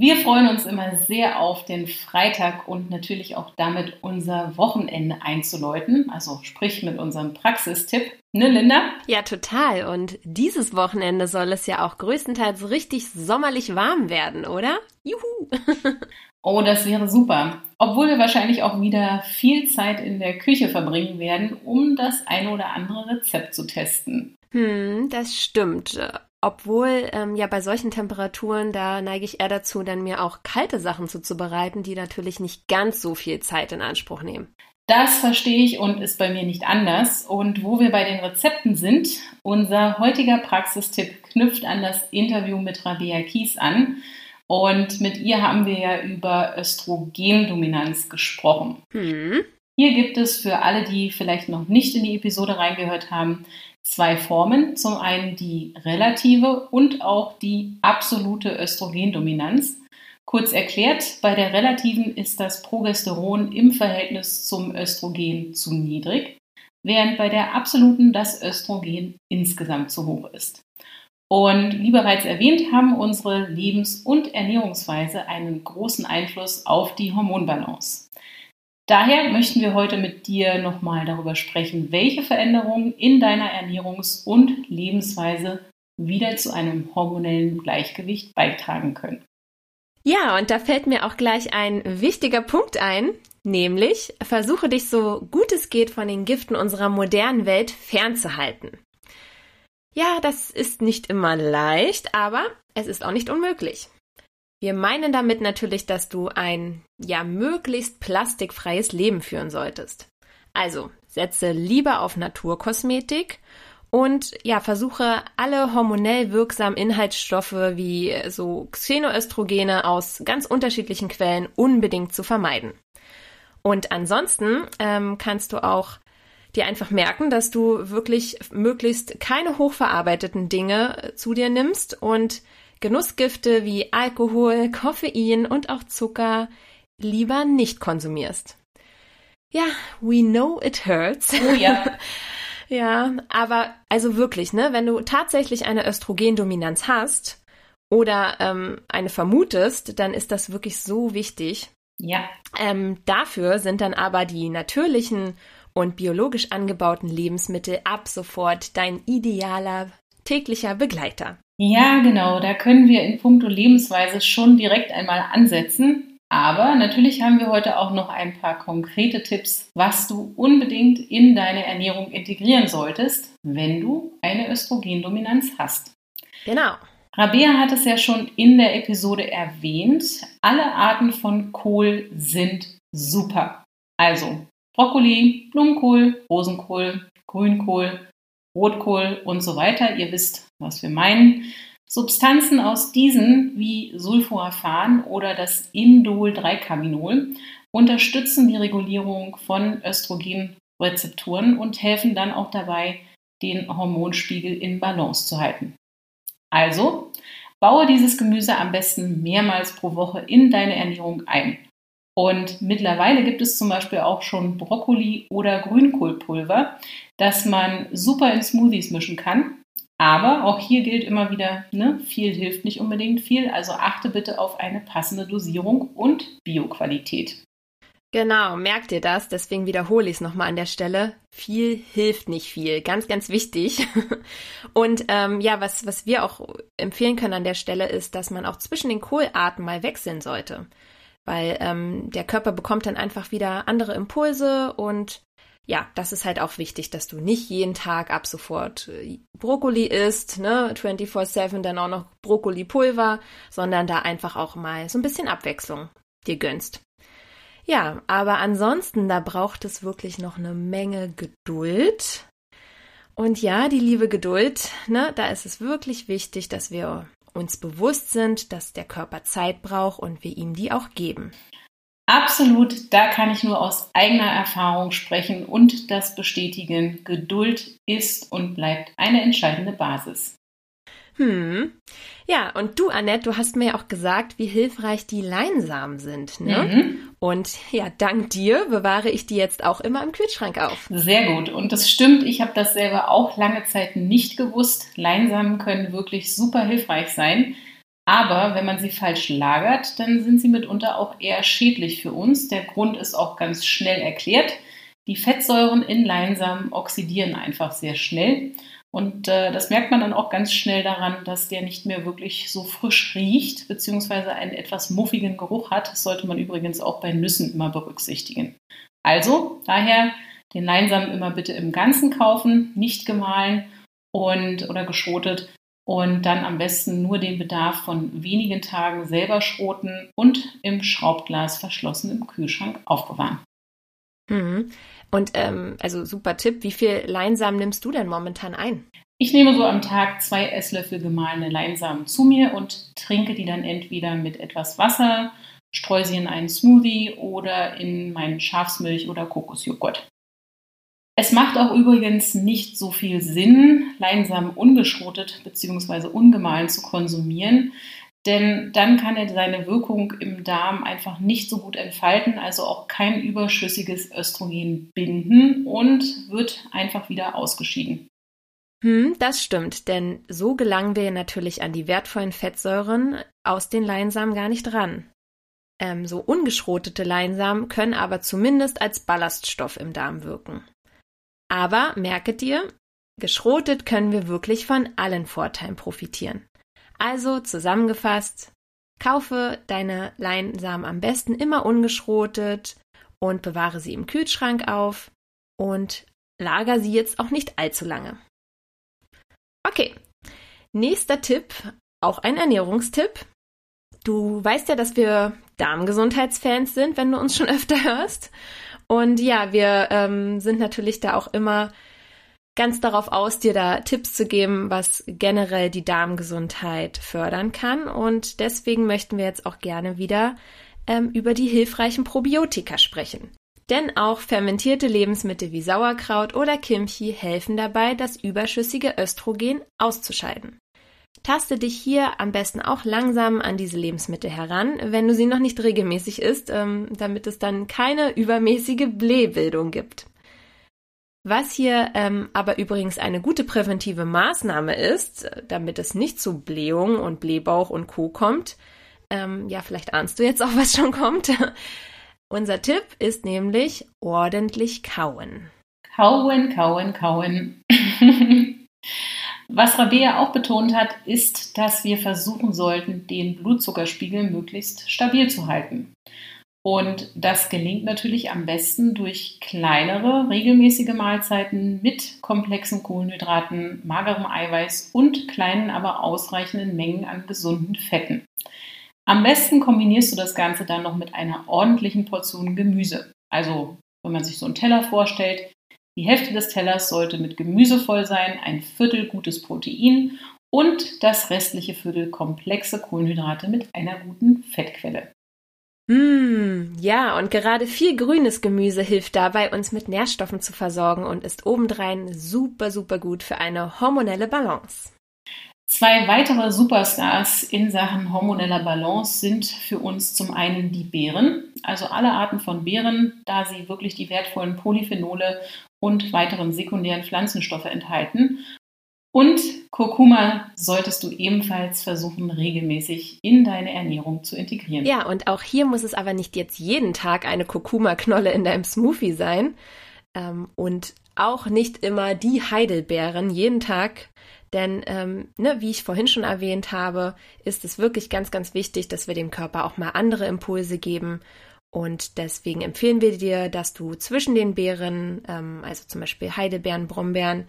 Wir freuen uns immer sehr auf den Freitag und natürlich auch damit unser Wochenende einzuläuten, also sprich mit unserem Praxistipp. Ne, Linda? Ja, total. Und dieses Wochenende soll es ja auch größtenteils richtig sommerlich warm werden, oder? Juhu! oh, das wäre super. Obwohl wir wahrscheinlich auch wieder viel Zeit in der Küche verbringen werden, um das eine oder andere Rezept zu testen. Hm, das stimmt. Obwohl ähm, ja bei solchen Temperaturen, da neige ich eher dazu, dann mir auch kalte Sachen zuzubereiten, die natürlich nicht ganz so viel Zeit in Anspruch nehmen. Das verstehe ich und ist bei mir nicht anders. Und wo wir bei den Rezepten sind, unser heutiger Praxistipp knüpft an das Interview mit Rabea Kies an. Und mit ihr haben wir ja über Östrogendominanz gesprochen. Hm. Hier gibt es für alle, die vielleicht noch nicht in die Episode reingehört haben, zwei Formen. Zum einen die relative und auch die absolute Östrogendominanz. Kurz erklärt, bei der relativen ist das Progesteron im Verhältnis zum Östrogen zu niedrig, während bei der absoluten das Östrogen insgesamt zu hoch ist. Und wie bereits erwähnt, haben unsere Lebens- und Ernährungsweise einen großen Einfluss auf die Hormonbalance. Daher möchten wir heute mit dir nochmal darüber sprechen, welche Veränderungen in deiner Ernährungs- und Lebensweise wieder zu einem hormonellen Gleichgewicht beitragen können. Ja, und da fällt mir auch gleich ein wichtiger Punkt ein, nämlich versuche dich so gut es geht von den Giften unserer modernen Welt fernzuhalten. Ja, das ist nicht immer leicht, aber es ist auch nicht unmöglich. Wir meinen damit natürlich, dass du ein ja möglichst plastikfreies Leben führen solltest. Also setze lieber auf Naturkosmetik und ja, versuche alle hormonell wirksamen Inhaltsstoffe wie so Xenoöstrogene aus ganz unterschiedlichen Quellen unbedingt zu vermeiden. Und ansonsten ähm, kannst du auch dir einfach merken, dass du wirklich möglichst keine hochverarbeiteten Dinge zu dir nimmst und Genussgifte wie Alkohol, Koffein und auch Zucker lieber nicht konsumierst. Ja, we know it hurts. Oh ja. ja, aber also wirklich, ne, wenn du tatsächlich eine Östrogendominanz hast oder ähm, eine vermutest, dann ist das wirklich so wichtig. Ja. Ähm, dafür sind dann aber die natürlichen und biologisch angebauten Lebensmittel ab sofort dein idealer täglicher Begleiter. Ja, genau. Da können wir in puncto Lebensweise schon direkt einmal ansetzen. Aber natürlich haben wir heute auch noch ein paar konkrete Tipps, was du unbedingt in deine Ernährung integrieren solltest, wenn du eine Östrogendominanz hast. Genau. Rabea hat es ja schon in der Episode erwähnt. Alle Arten von Kohl sind super. Also Brokkoli, Blumenkohl, Rosenkohl, Grünkohl, Rotkohl und so weiter. Ihr wisst, was wir meinen. Substanzen aus diesen wie Sulforaphan oder das Indol-3-Caminol unterstützen die Regulierung von Östrogenrezeptoren und helfen dann auch dabei, den Hormonspiegel in Balance zu halten. Also, baue dieses Gemüse am besten mehrmals pro Woche in deine Ernährung ein. Und mittlerweile gibt es zum Beispiel auch schon Brokkoli- oder Grünkohlpulver, das man super in Smoothies mischen kann. Aber auch hier gilt immer wieder, ne, viel hilft nicht unbedingt viel. Also achte bitte auf eine passende Dosierung und Bioqualität. Genau, merkt ihr das? Deswegen wiederhole ich es nochmal an der Stelle. Viel hilft nicht viel. Ganz, ganz wichtig. Und ähm, ja, was, was wir auch empfehlen können an der Stelle ist, dass man auch zwischen den Kohlarten mal wechseln sollte weil ähm, der Körper bekommt dann einfach wieder andere Impulse und ja, das ist halt auch wichtig, dass du nicht jeden Tag ab sofort äh, Brokkoli isst, ne, 24/7 dann auch noch Brokkoli-Pulver, sondern da einfach auch mal so ein bisschen Abwechslung dir gönnst. Ja, aber ansonsten, da braucht es wirklich noch eine Menge Geduld. Und ja, die liebe Geduld, ne, da ist es wirklich wichtig, dass wir uns bewusst sind, dass der Körper Zeit braucht und wir ihm die auch geben. Absolut, da kann ich nur aus eigener Erfahrung sprechen und das bestätigen. Geduld ist und bleibt eine entscheidende Basis. Hm. Ja, und du, Annette, du hast mir ja auch gesagt, wie hilfreich die Leinsamen sind. Ne? Mhm. Und ja, dank dir bewahre ich die jetzt auch immer im Kühlschrank auf. Sehr gut. Und das stimmt, ich habe das selber auch lange Zeit nicht gewusst. Leinsamen können wirklich super hilfreich sein. Aber wenn man sie falsch lagert, dann sind sie mitunter auch eher schädlich für uns. Der Grund ist auch ganz schnell erklärt. Die Fettsäuren in Leinsamen oxidieren einfach sehr schnell. Und äh, das merkt man dann auch ganz schnell daran, dass der nicht mehr wirklich so frisch riecht, beziehungsweise einen etwas muffigen Geruch hat. Das sollte man übrigens auch bei Nüssen immer berücksichtigen. Also daher den Leinsamen immer bitte im Ganzen kaufen, nicht gemahlen und oder geschrotet und dann am besten nur den Bedarf von wenigen Tagen selber schroten und im Schraubglas verschlossen im Kühlschrank aufbewahren. Mhm. Und ähm, also super Tipp, wie viel Leinsamen nimmst du denn momentan ein? Ich nehme so am Tag zwei Esslöffel gemahlene Leinsamen zu mir und trinke die dann entweder mit etwas Wasser, streue sie in einen Smoothie oder in meinen Schafsmilch oder Kokosjoghurt. Es macht auch übrigens nicht so viel Sinn, Leinsamen ungeschrotet bzw. ungemahlen zu konsumieren, denn dann kann er seine Wirkung im Darm einfach nicht so gut entfalten, also auch kein überschüssiges Östrogen binden und wird einfach wieder ausgeschieden. Hm, das stimmt, denn so gelangen wir natürlich an die wertvollen Fettsäuren aus den Leinsamen gar nicht ran. Ähm, so ungeschrotete Leinsamen können aber zumindest als Ballaststoff im Darm wirken. Aber merke dir, geschrotet können wir wirklich von allen Vorteilen profitieren. Also zusammengefasst, kaufe deine Leinsamen am besten immer ungeschrotet und bewahre sie im Kühlschrank auf und lager sie jetzt auch nicht allzu lange. Okay, nächster Tipp, auch ein Ernährungstipp. Du weißt ja, dass wir Darmgesundheitsfans sind, wenn du uns schon öfter hörst. Und ja, wir ähm, sind natürlich da auch immer ganz darauf aus, dir da Tipps zu geben, was generell die Darmgesundheit fördern kann. Und deswegen möchten wir jetzt auch gerne wieder ähm, über die hilfreichen Probiotika sprechen. Denn auch fermentierte Lebensmittel wie Sauerkraut oder Kimchi helfen dabei, das überschüssige Östrogen auszuscheiden. Taste dich hier am besten auch langsam an diese Lebensmittel heran, wenn du sie noch nicht regelmäßig isst, ähm, damit es dann keine übermäßige Blähbildung gibt. Was hier ähm, aber übrigens eine gute präventive Maßnahme ist, damit es nicht zu Blähung und Blähbauch und Co. kommt, ähm, ja, vielleicht ahnst du jetzt auch, was schon kommt. Unser Tipp ist nämlich ordentlich kauen. Kauen, kauen, kauen. Was Rabea auch betont hat, ist, dass wir versuchen sollten, den Blutzuckerspiegel möglichst stabil zu halten. Und das gelingt natürlich am besten durch kleinere, regelmäßige Mahlzeiten mit komplexen Kohlenhydraten, magerem Eiweiß und kleinen, aber ausreichenden Mengen an gesunden Fetten. Am besten kombinierst du das Ganze dann noch mit einer ordentlichen Portion Gemüse. Also, wenn man sich so einen Teller vorstellt, die Hälfte des Tellers sollte mit Gemüse voll sein, ein Viertel gutes Protein und das restliche Viertel komplexe Kohlenhydrate mit einer guten Fettquelle. Mm, ja, und gerade viel grünes Gemüse hilft dabei, uns mit Nährstoffen zu versorgen und ist obendrein super, super gut für eine hormonelle Balance. Zwei weitere Superstars in Sachen hormoneller Balance sind für uns zum einen die Beeren, also alle Arten von Beeren, da sie wirklich die wertvollen Polyphenole und weiteren sekundären Pflanzenstoffe enthalten und Kurkuma solltest du ebenfalls versuchen, regelmäßig in deine Ernährung zu integrieren. Ja, und auch hier muss es aber nicht jetzt jeden Tag eine Kurkuma-Knolle in deinem Smoothie sein. Ähm, und auch nicht immer die Heidelbeeren jeden Tag. Denn, ähm, ne, wie ich vorhin schon erwähnt habe, ist es wirklich ganz, ganz wichtig, dass wir dem Körper auch mal andere Impulse geben. Und deswegen empfehlen wir dir, dass du zwischen den Beeren, ähm, also zum Beispiel Heidelbeeren, Brombeeren,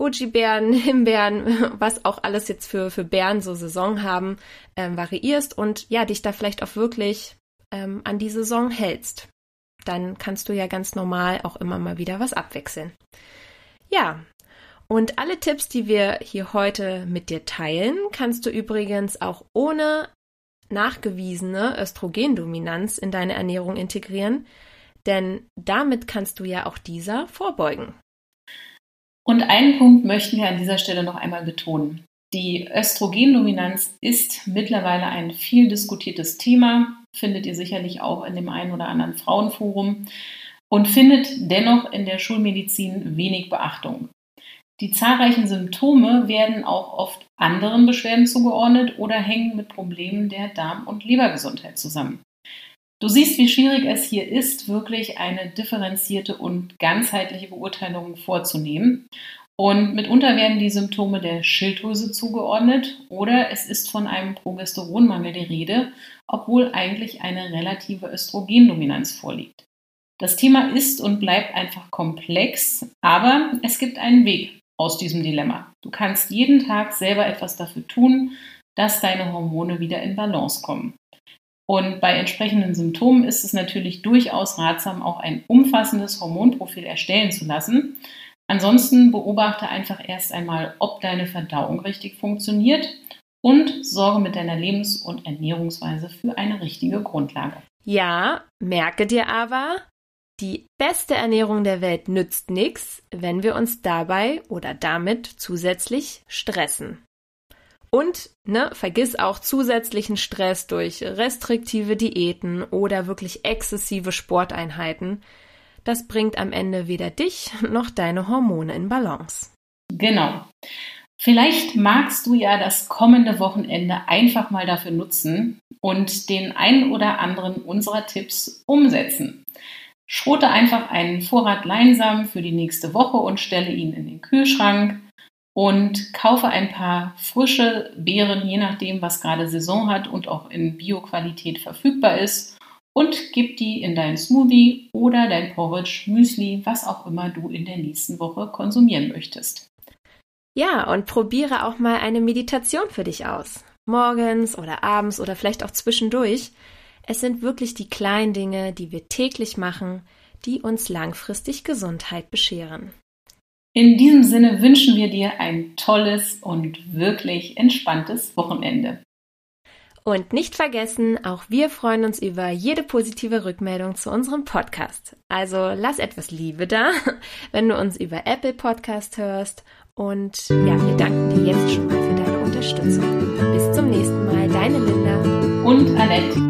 Goji-Beeren, Himbeeren, was auch alles jetzt für, für Beeren so Saison haben, ähm, variierst und ja, dich da vielleicht auch wirklich ähm, an die Saison hältst. Dann kannst du ja ganz normal auch immer mal wieder was abwechseln. Ja, und alle Tipps, die wir hier heute mit dir teilen, kannst du übrigens auch ohne nachgewiesene Östrogendominanz in deine Ernährung integrieren, denn damit kannst du ja auch dieser vorbeugen. Und einen Punkt möchten wir an dieser Stelle noch einmal betonen. Die Östrogendominanz ist mittlerweile ein viel diskutiertes Thema, findet ihr sicherlich auch in dem einen oder anderen Frauenforum und findet dennoch in der Schulmedizin wenig Beachtung. Die zahlreichen Symptome werden auch oft anderen Beschwerden zugeordnet oder hängen mit Problemen der Darm- und Lebergesundheit zusammen. Du siehst, wie schwierig es hier ist, wirklich eine differenzierte und ganzheitliche Beurteilung vorzunehmen. Und mitunter werden die Symptome der Schilddrüse zugeordnet oder es ist von einem Progesteronmangel die Rede, obwohl eigentlich eine relative Östrogendominanz vorliegt. Das Thema ist und bleibt einfach komplex, aber es gibt einen Weg aus diesem Dilemma. Du kannst jeden Tag selber etwas dafür tun, dass deine Hormone wieder in Balance kommen. Und bei entsprechenden Symptomen ist es natürlich durchaus ratsam, auch ein umfassendes Hormonprofil erstellen zu lassen. Ansonsten beobachte einfach erst einmal, ob deine Verdauung richtig funktioniert und sorge mit deiner Lebens- und Ernährungsweise für eine richtige Grundlage. Ja, merke dir aber, die beste Ernährung der Welt nützt nichts, wenn wir uns dabei oder damit zusätzlich stressen. Und ne, vergiss auch zusätzlichen Stress durch restriktive Diäten oder wirklich exzessive Sporteinheiten, das bringt am Ende weder dich noch deine Hormone in Balance. Genau. Vielleicht magst du ja das kommende Wochenende einfach mal dafür nutzen und den einen oder anderen unserer Tipps umsetzen. Schrote einfach einen Vorrat Leinsamen für die nächste Woche und stelle ihn in den Kühlschrank und kaufe ein paar frische Beeren, je nachdem, was gerade Saison hat und auch in Bio-Qualität verfügbar ist und gib die in dein Smoothie oder dein Porridge, Müsli, was auch immer du in der nächsten Woche konsumieren möchtest. Ja, und probiere auch mal eine Meditation für dich aus. Morgens oder abends oder vielleicht auch zwischendurch. Es sind wirklich die kleinen Dinge, die wir täglich machen, die uns langfristig Gesundheit bescheren. In diesem Sinne wünschen wir dir ein tolles und wirklich entspanntes Wochenende. Und nicht vergessen, auch wir freuen uns über jede positive Rückmeldung zu unserem Podcast. Also lass etwas Liebe da, wenn du uns über Apple Podcast hörst. Und ja, wir danken dir jetzt schon mal für deine Unterstützung. Bis zum nächsten Mal, deine Linda und Annette.